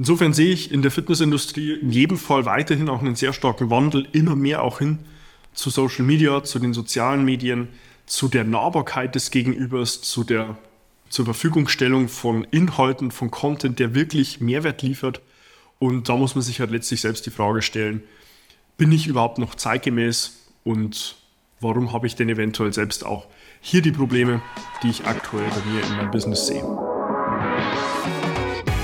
Insofern sehe ich in der Fitnessindustrie in jedem Fall weiterhin auch einen sehr starken Wandel, immer mehr auch hin zu Social Media, zu den sozialen Medien, zu der Nahbarkeit des Gegenübers, zu der zur Verfügungstellung von Inhalten, von Content, der wirklich Mehrwert liefert. Und da muss man sich halt letztlich selbst die Frage stellen, bin ich überhaupt noch zeitgemäß und warum habe ich denn eventuell selbst auch hier die Probleme, die ich aktuell bei mir in meinem Business sehe.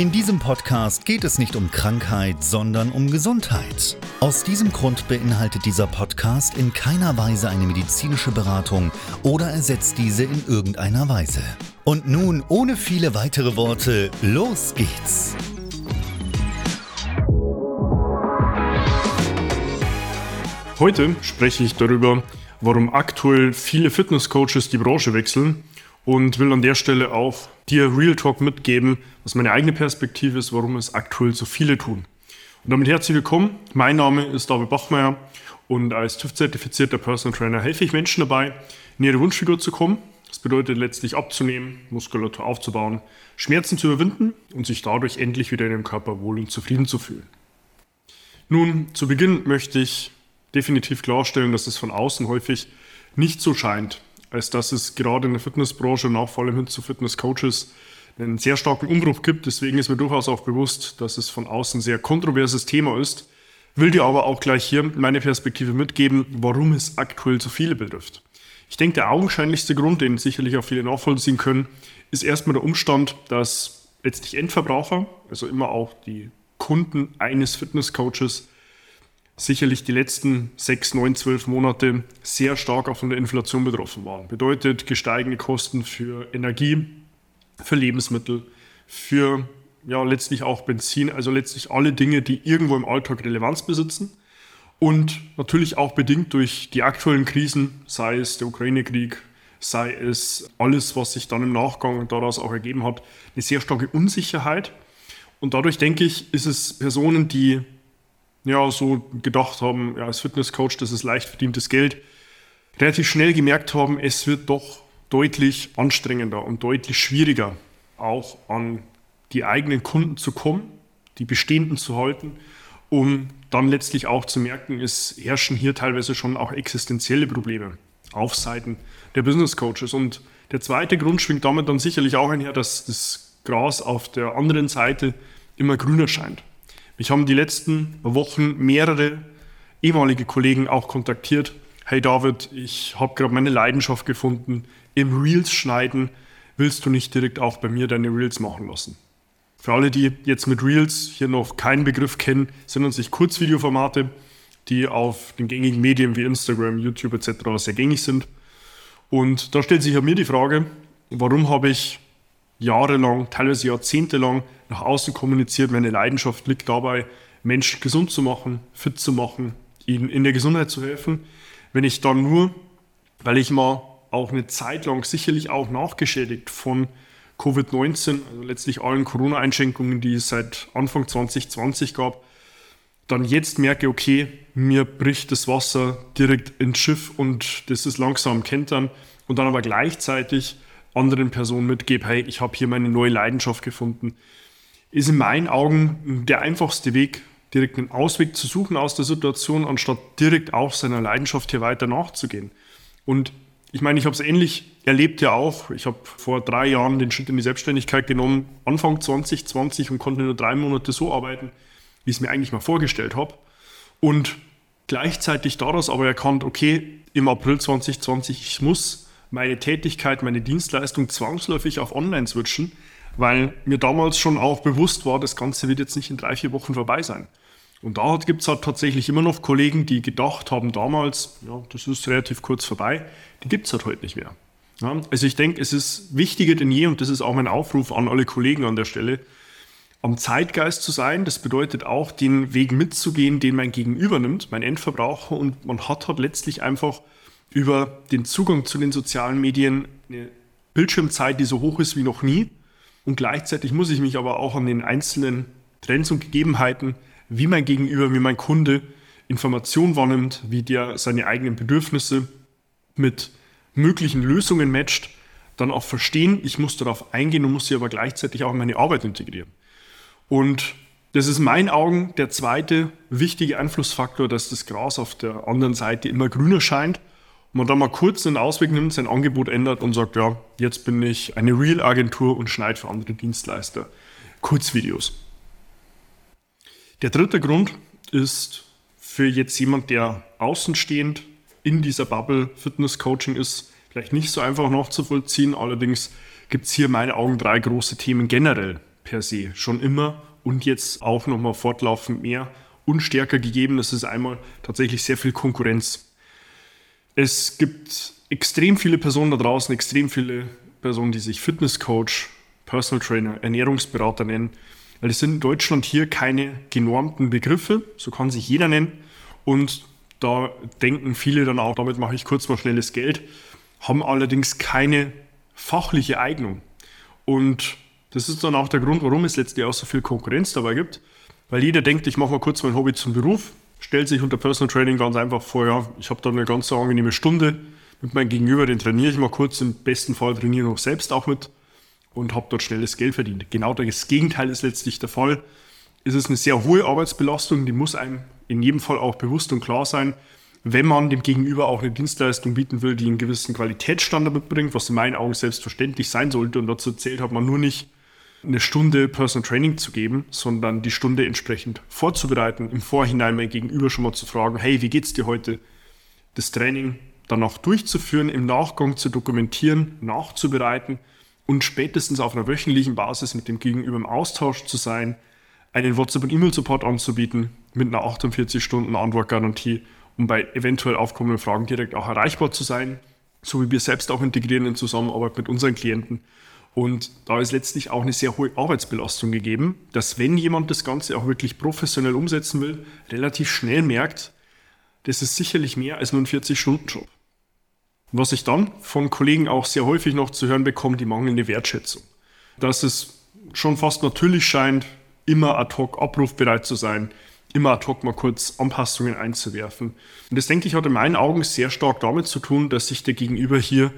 In diesem Podcast geht es nicht um Krankheit, sondern um Gesundheit. Aus diesem Grund beinhaltet dieser Podcast in keiner Weise eine medizinische Beratung oder ersetzt diese in irgendeiner Weise. Und nun, ohne viele weitere Worte, los geht's! Heute spreche ich darüber, warum aktuell viele Fitnesscoaches die Branche wechseln und will an der Stelle auch dir Real Talk mitgeben, was meine eigene Perspektive ist, warum es aktuell so viele tun. Und damit herzlich willkommen. Mein Name ist David Bachmeier und als TÜV-zertifizierter Personal Trainer helfe ich Menschen dabei, in ihre Wunschfigur zu kommen. Das bedeutet letztlich abzunehmen, Muskulatur aufzubauen, Schmerzen zu überwinden und sich dadurch endlich wieder in dem Körper wohl und zufrieden zu fühlen. Nun, zu Beginn möchte ich definitiv klarstellen, dass es von außen häufig nicht so scheint, als dass es gerade in der Fitnessbranche und auch vor allem hin zu Fitnesscoaches einen sehr starken Umbruch gibt. Deswegen ist mir durchaus auch bewusst, dass es von außen ein sehr kontroverses Thema ist. Will dir aber auch gleich hier meine Perspektive mitgeben, warum es aktuell so viele betrifft. Ich denke, der augenscheinlichste Grund, den sicherlich auch viele nachvollziehen können, ist erstmal der Umstand, dass letztlich Endverbraucher, also immer auch die Kunden eines Fitnesscoaches, sicherlich die letzten sechs, neun, zwölf Monate sehr stark auch von der Inflation betroffen waren. Bedeutet gesteigende Kosten für Energie, für Lebensmittel, für ja letztlich auch Benzin, also letztlich alle Dinge, die irgendwo im Alltag Relevanz besitzen. Und natürlich auch bedingt durch die aktuellen Krisen, sei es der Ukraine-Krieg, sei es alles, was sich dann im Nachgang daraus auch ergeben hat, eine sehr starke Unsicherheit. Und dadurch denke ich, ist es Personen, die ja so gedacht haben, ja, als Fitnesscoach, das ist leicht verdientes Geld, relativ schnell gemerkt haben, es wird doch deutlich anstrengender und deutlich schwieriger, auch an die eigenen Kunden zu kommen, die bestehenden zu halten, um dann letztlich auch zu merken, es herrschen hier teilweise schon auch existenzielle Probleme auf Seiten der Business Coaches. Und der zweite Grund schwingt damit dann sicherlich auch einher, dass das Gras auf der anderen Seite immer grüner scheint. Mich haben die letzten Wochen mehrere ehemalige Kollegen auch kontaktiert. Hey David, ich habe gerade meine Leidenschaft gefunden im Reels schneiden. Willst du nicht direkt auch bei mir deine Reels machen lassen? Für alle, die jetzt mit Reels hier noch keinen Begriff kennen, sind an sich Kurzvideoformate, die auf den gängigen Medien wie Instagram, YouTube etc. sehr gängig sind. Und da stellt sich ja mir die Frage, warum habe ich jahrelang, teilweise jahrzehntelang nach außen kommuniziert. Meine Leidenschaft liegt dabei, Menschen gesund zu machen, fit zu machen, ihnen in der Gesundheit zu helfen. Wenn ich dann nur, weil ich mal auch eine Zeit lang sicherlich auch nachgeschädigt von Covid-19, also letztlich allen Corona-Einschränkungen, die es seit Anfang 2020 gab, dann jetzt merke, okay, mir bricht das Wasser direkt ins Schiff und das ist langsam kentern und dann aber gleichzeitig anderen Personen mitgebe, hey, ich habe hier meine neue Leidenschaft gefunden, ist in meinen Augen der einfachste Weg, direkt einen Ausweg zu suchen aus der Situation, anstatt direkt auch seiner Leidenschaft hier weiter nachzugehen. Und ich meine, ich habe es ähnlich erlebt ja auch. Ich habe vor drei Jahren den Schritt in die Selbstständigkeit genommen, Anfang 2020 und konnte nur drei Monate so arbeiten, wie ich es mir eigentlich mal vorgestellt habe. Und gleichzeitig daraus aber erkannt, okay, im April 2020, ich muss meine Tätigkeit, meine Dienstleistung zwangsläufig auf Online switchen, weil mir damals schon auch bewusst war, das Ganze wird jetzt nicht in drei, vier Wochen vorbei sein. Und da gibt es halt tatsächlich immer noch Kollegen, die gedacht haben damals, ja, das ist relativ kurz vorbei, die gibt es halt heute nicht mehr. Ja, also ich denke, es ist wichtiger denn je, und das ist auch mein Aufruf an alle Kollegen an der Stelle, am Zeitgeist zu sein. Das bedeutet auch, den Weg mitzugehen, den mein Gegenüber nimmt, mein Endverbraucher. Und man hat halt letztlich einfach über den Zugang zu den sozialen Medien eine Bildschirmzeit, die so hoch ist wie noch nie. Und gleichzeitig muss ich mich aber auch an den einzelnen Trends und Gegebenheiten, wie mein Gegenüber, wie mein Kunde Informationen wahrnimmt, wie der seine eigenen Bedürfnisse mit möglichen Lösungen matcht, dann auch verstehen, ich muss darauf eingehen und muss sie aber gleichzeitig auch in meine Arbeit integrieren. Und das ist in meinen Augen der zweite wichtige Einflussfaktor, dass das Gras auf der anderen Seite immer grüner scheint man da mal kurz einen Ausweg nimmt, sein Angebot ändert und sagt, ja, jetzt bin ich eine Real-Agentur und schneide für andere Dienstleister Kurzvideos. Der dritte Grund ist für jetzt jemand, der außenstehend in dieser Bubble Fitness Coaching ist, vielleicht nicht so einfach nachzuvollziehen. Allerdings gibt es hier in meinen Augen drei große Themen generell per se. Schon immer und jetzt auch nochmal fortlaufend mehr und stärker gegeben. Das ist einmal tatsächlich sehr viel Konkurrenz. Es gibt extrem viele Personen da draußen, extrem viele Personen, die sich Fitnesscoach, Personal Trainer, Ernährungsberater nennen, weil es sind in Deutschland hier keine genormten Begriffe, so kann sich jeder nennen. Und da denken viele dann auch, damit mache ich kurz mal schnelles Geld, haben allerdings keine fachliche Eignung. Und das ist dann auch der Grund, warum es letztlich auch so viel Konkurrenz dabei gibt, weil jeder denkt, ich mache mal kurz mein Hobby zum Beruf, stellt sich unter Personal Training ganz einfach vor, ja, ich habe da eine ganz angenehme Stunde mit meinem Gegenüber, den trainiere ich mal kurz, im besten Fall trainiere ich noch selbst auch mit und habe dort schnelles Geld verdient. Genau das Gegenteil ist letztlich der Fall. Es ist eine sehr hohe Arbeitsbelastung, die muss einem in jedem Fall auch bewusst und klar sein, wenn man dem Gegenüber auch eine Dienstleistung bieten will, die einen gewissen Qualitätsstandard mitbringt, was in meinen Augen selbstverständlich sein sollte. Und dazu zählt hat man nur nicht eine Stunde Personal Training zu geben, sondern die Stunde entsprechend vorzubereiten, im Vorhinein mein Gegenüber schon mal zu fragen, hey, wie geht's dir heute? Das Training dann auch durchzuführen, im Nachgang zu dokumentieren, nachzubereiten und spätestens auf einer wöchentlichen Basis mit dem Gegenüber im Austausch zu sein, einen WhatsApp- und E-Mail-Support anzubieten mit einer 48 Stunden Antwortgarantie, um bei eventuell aufkommenden Fragen direkt auch erreichbar zu sein, so wie wir selbst auch integrieren in Zusammenarbeit mit unseren Klienten und da ist letztlich auch eine sehr hohe Arbeitsbelastung gegeben, dass wenn jemand das Ganze auch wirklich professionell umsetzen will, relativ schnell merkt, das ist sicherlich mehr als nur ein 40-Stunden-Job. Was ich dann von Kollegen auch sehr häufig noch zu hören bekomme, die mangelnde Wertschätzung. Dass es schon fast natürlich scheint, immer ad hoc abrufbereit zu sein, immer ad hoc mal kurz Anpassungen einzuwerfen. Und das denke ich hat in meinen Augen sehr stark damit zu tun, dass sich der Gegenüber hier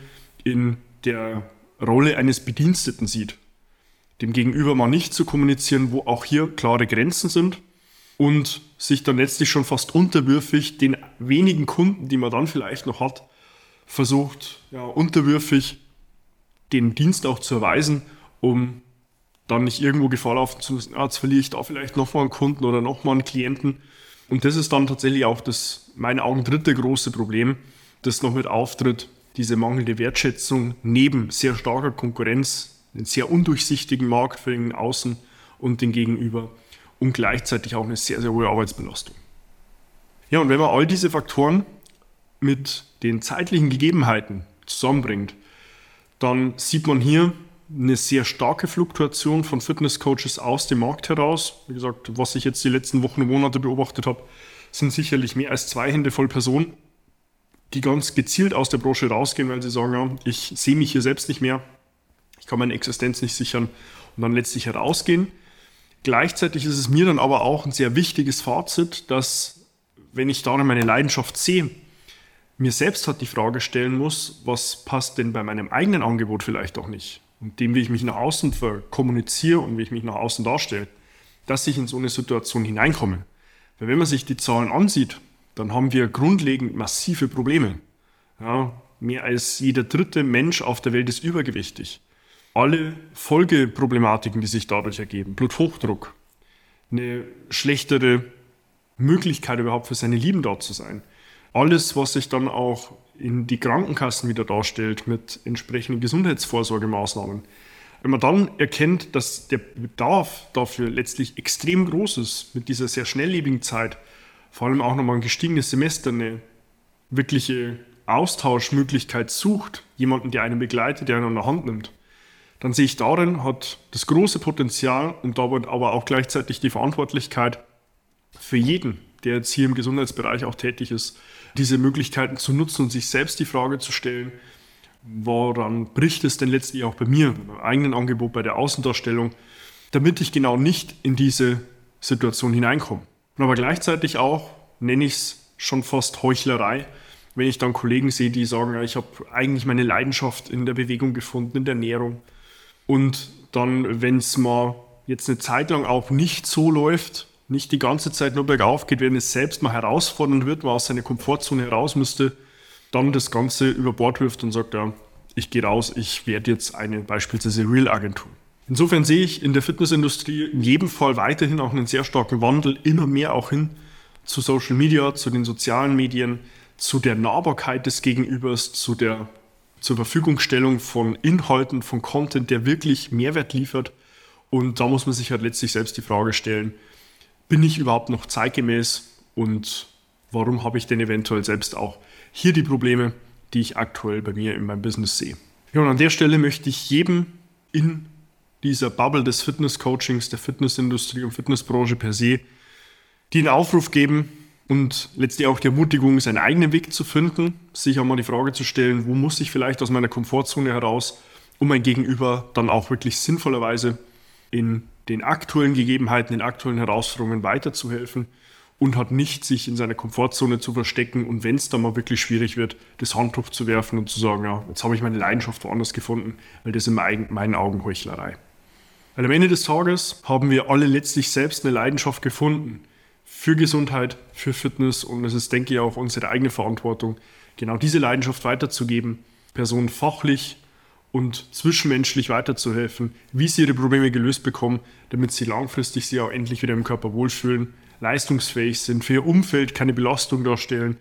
in der Rolle eines Bediensteten sieht. Dem Gegenüber mal nicht zu kommunizieren, wo auch hier klare Grenzen sind und sich dann letztlich schon fast unterwürfig den wenigen Kunden, die man dann vielleicht noch hat, versucht, ja, unterwürfig den Dienst auch zu erweisen, um dann nicht irgendwo Gefahr laufen zu müssen, ah, jetzt verliere ich da vielleicht nochmal einen Kunden oder nochmal einen Klienten. Und das ist dann tatsächlich auch das, meinen Augen, dritte große Problem, das noch mit auftritt, diese mangelnde Wertschätzung neben sehr starker Konkurrenz, einen sehr undurchsichtigen Markt für den Außen und den Gegenüber und gleichzeitig auch eine sehr, sehr hohe Arbeitsbelastung. Ja, und wenn man all diese Faktoren mit den zeitlichen Gegebenheiten zusammenbringt, dann sieht man hier eine sehr starke Fluktuation von Fitnesscoaches aus dem Markt heraus. Wie gesagt, was ich jetzt die letzten Wochen und Monate beobachtet habe, sind sicherlich mehr als zwei Hände voll Personen, die ganz gezielt aus der Branche rausgehen, weil sie sagen, ja, ich sehe mich hier selbst nicht mehr, ich kann meine Existenz nicht sichern und dann letztlich herausgehen. Gleichzeitig ist es mir dann aber auch ein sehr wichtiges Fazit, dass wenn ich darin meine Leidenschaft sehe, mir selbst halt die Frage stellen muss, was passt denn bei meinem eigenen Angebot vielleicht auch nicht und dem, wie ich mich nach außen kommuniziere und wie ich mich nach außen darstelle, dass ich in so eine Situation hineinkomme. Weil wenn man sich die Zahlen ansieht, dann haben wir grundlegend massive Probleme. Ja, Mehr als jeder dritte Mensch auf der Welt ist übergewichtig. Alle Folgeproblematiken, die sich dadurch ergeben, Bluthochdruck, eine schlechtere Möglichkeit überhaupt für seine Lieben dort zu sein. Alles, was sich dann auch in die Krankenkassen wieder darstellt mit entsprechenden Gesundheitsvorsorgemaßnahmen. Wenn man dann erkennt, dass der Bedarf dafür letztlich extrem groß ist, mit dieser sehr schnelllebigen Zeit, vor allem auch nochmal ein gestiegenes Semester, eine wirkliche Austauschmöglichkeit sucht, jemanden, der einen begleitet, der einen an der Hand nimmt, dann sehe ich darin, hat das große Potenzial und damit aber auch gleichzeitig die Verantwortlichkeit für jeden, der jetzt hier im Gesundheitsbereich auch tätig ist, diese Möglichkeiten zu nutzen und sich selbst die Frage zu stellen, woran bricht es denn letztlich auch bei mir, beim eigenen Angebot, bei der Außendarstellung, damit ich genau nicht in diese Situation hineinkomme. Und aber gleichzeitig auch, nenne ich es schon fast Heuchlerei, wenn ich dann Kollegen sehe, die sagen, ja, ich habe eigentlich meine Leidenschaft in der Bewegung gefunden, in der Ernährung. Und dann, wenn es mal jetzt eine Zeit lang auch nicht so läuft, nicht die ganze Zeit nur bergauf geht, wenn es selbst mal herausfordernd wird, mal aus seiner Komfortzone heraus müsste, dann das Ganze über Bord wirft und sagt, ja, ich gehe raus, ich werde jetzt eine beispielsweise Real-Agentur. Insofern sehe ich in der Fitnessindustrie in jedem Fall weiterhin auch einen sehr starken Wandel, immer mehr auch hin zu Social Media, zu den sozialen Medien, zu der Nahbarkeit des Gegenübers, zu der zur Verfügungstellung von Inhalten, von Content, der wirklich Mehrwert liefert. Und da muss man sich halt letztlich selbst die Frage stellen, bin ich überhaupt noch zeitgemäß und warum habe ich denn eventuell selbst auch hier die Probleme, die ich aktuell bei mir in meinem Business sehe. Ja, und an der Stelle möchte ich jedem in dieser Bubble des Fitness-Coachings, der Fitnessindustrie und Fitnessbranche per se, den Aufruf geben und letztlich auch die Ermutigung, seinen eigenen Weg zu finden, sich auch mal die Frage zu stellen, wo muss ich vielleicht aus meiner Komfortzone heraus, um mein Gegenüber dann auch wirklich sinnvollerweise in den aktuellen Gegebenheiten, den aktuellen Herausforderungen weiterzuhelfen und hat nicht sich in seiner Komfortzone zu verstecken und wenn es dann mal wirklich schwierig wird, das Handtuch zu werfen und zu sagen, ja, jetzt habe ich meine Leidenschaft woanders gefunden, weil das in meinen Augen Heuchlerei. Weil am Ende des Tages haben wir alle letztlich selbst eine Leidenschaft gefunden für Gesundheit, für Fitness und es ist, denke ich, auch unsere eigene Verantwortung, genau diese Leidenschaft weiterzugeben, Personen fachlich und zwischenmenschlich weiterzuhelfen, wie sie ihre Probleme gelöst bekommen, damit sie langfristig sich auch endlich wieder im Körper wohlfühlen, leistungsfähig sind, für ihr Umfeld keine Belastung darstellen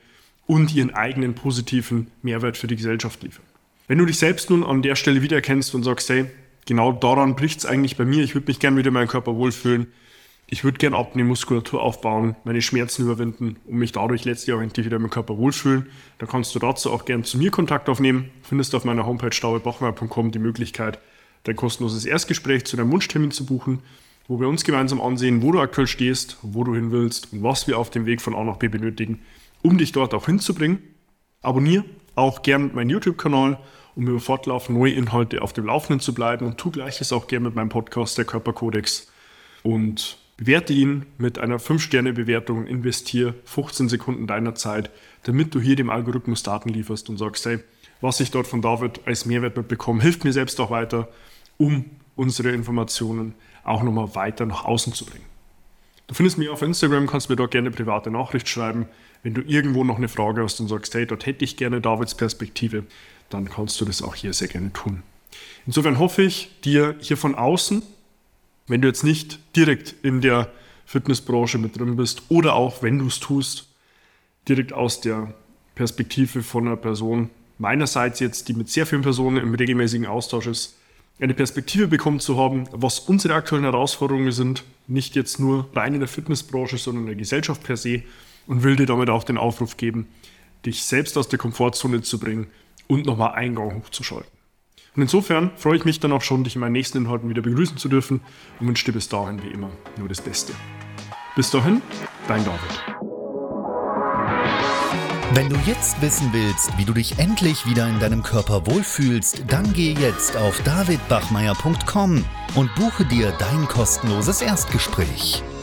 und ihren eigenen positiven Mehrwert für die Gesellschaft liefern. Wenn du dich selbst nun an der Stelle wiedererkennst und sagst, hey, genau daran bricht es eigentlich bei mir, ich würde mich gerne wieder in meinem Körper wohlfühlen, ich würde gerne abnehmen, Muskulatur aufbauen, meine Schmerzen überwinden und mich dadurch letztlich auch endlich wieder im Körper wohlfühlen. Dann kannst du dazu auch gerne zu mir Kontakt aufnehmen. Findest auf meiner Homepage staubebachmeier.com die Möglichkeit, dein kostenloses Erstgespräch zu deinem Wunschtermin zu buchen, wo wir uns gemeinsam ansehen, wo du aktuell stehst, wo du hin willst und was wir auf dem Weg von A nach B benötigen, um dich dort auch hinzubringen. Abonniere auch gerne meinen YouTube-Kanal, um über fortlaufend neue Inhalte auf dem Laufenden zu bleiben und tu gleiches auch gerne mit meinem Podcast, der Körperkodex. Und Bewerte ihn mit einer 5-Sterne-Bewertung, investiere 15 Sekunden deiner Zeit, damit du hier dem Algorithmus Daten lieferst und sagst, hey, was ich dort von David als Mehrwert mitbekomme, hilft mir selbst auch weiter, um unsere Informationen auch nochmal weiter nach außen zu bringen. Du findest mich auf Instagram, kannst mir dort gerne eine private Nachricht schreiben. Wenn du irgendwo noch eine Frage hast und sagst, hey, dort hätte ich gerne Davids Perspektive, dann kannst du das auch hier sehr gerne tun. Insofern hoffe ich, dir hier von außen wenn du jetzt nicht direkt in der Fitnessbranche mit drin bist oder auch wenn du es tust, direkt aus der Perspektive von einer Person, meinerseits jetzt, die mit sehr vielen Personen im regelmäßigen Austausch ist, eine Perspektive bekommen zu haben, was unsere aktuellen Herausforderungen sind, nicht jetzt nur rein in der Fitnessbranche, sondern in der Gesellschaft per se und will dir damit auch den Aufruf geben, dich selbst aus der Komfortzone zu bringen und nochmal Eingang hochzuschalten. Und insofern freue ich mich dann auch schon, dich in meinen nächsten Inhalten wieder begrüßen zu dürfen und wünsche dir bis dahin wie immer nur das Beste. Bis dahin, dein David. Wenn du jetzt wissen willst, wie du dich endlich wieder in deinem Körper wohlfühlst, dann geh jetzt auf davidbachmeier.com und buche dir dein kostenloses Erstgespräch.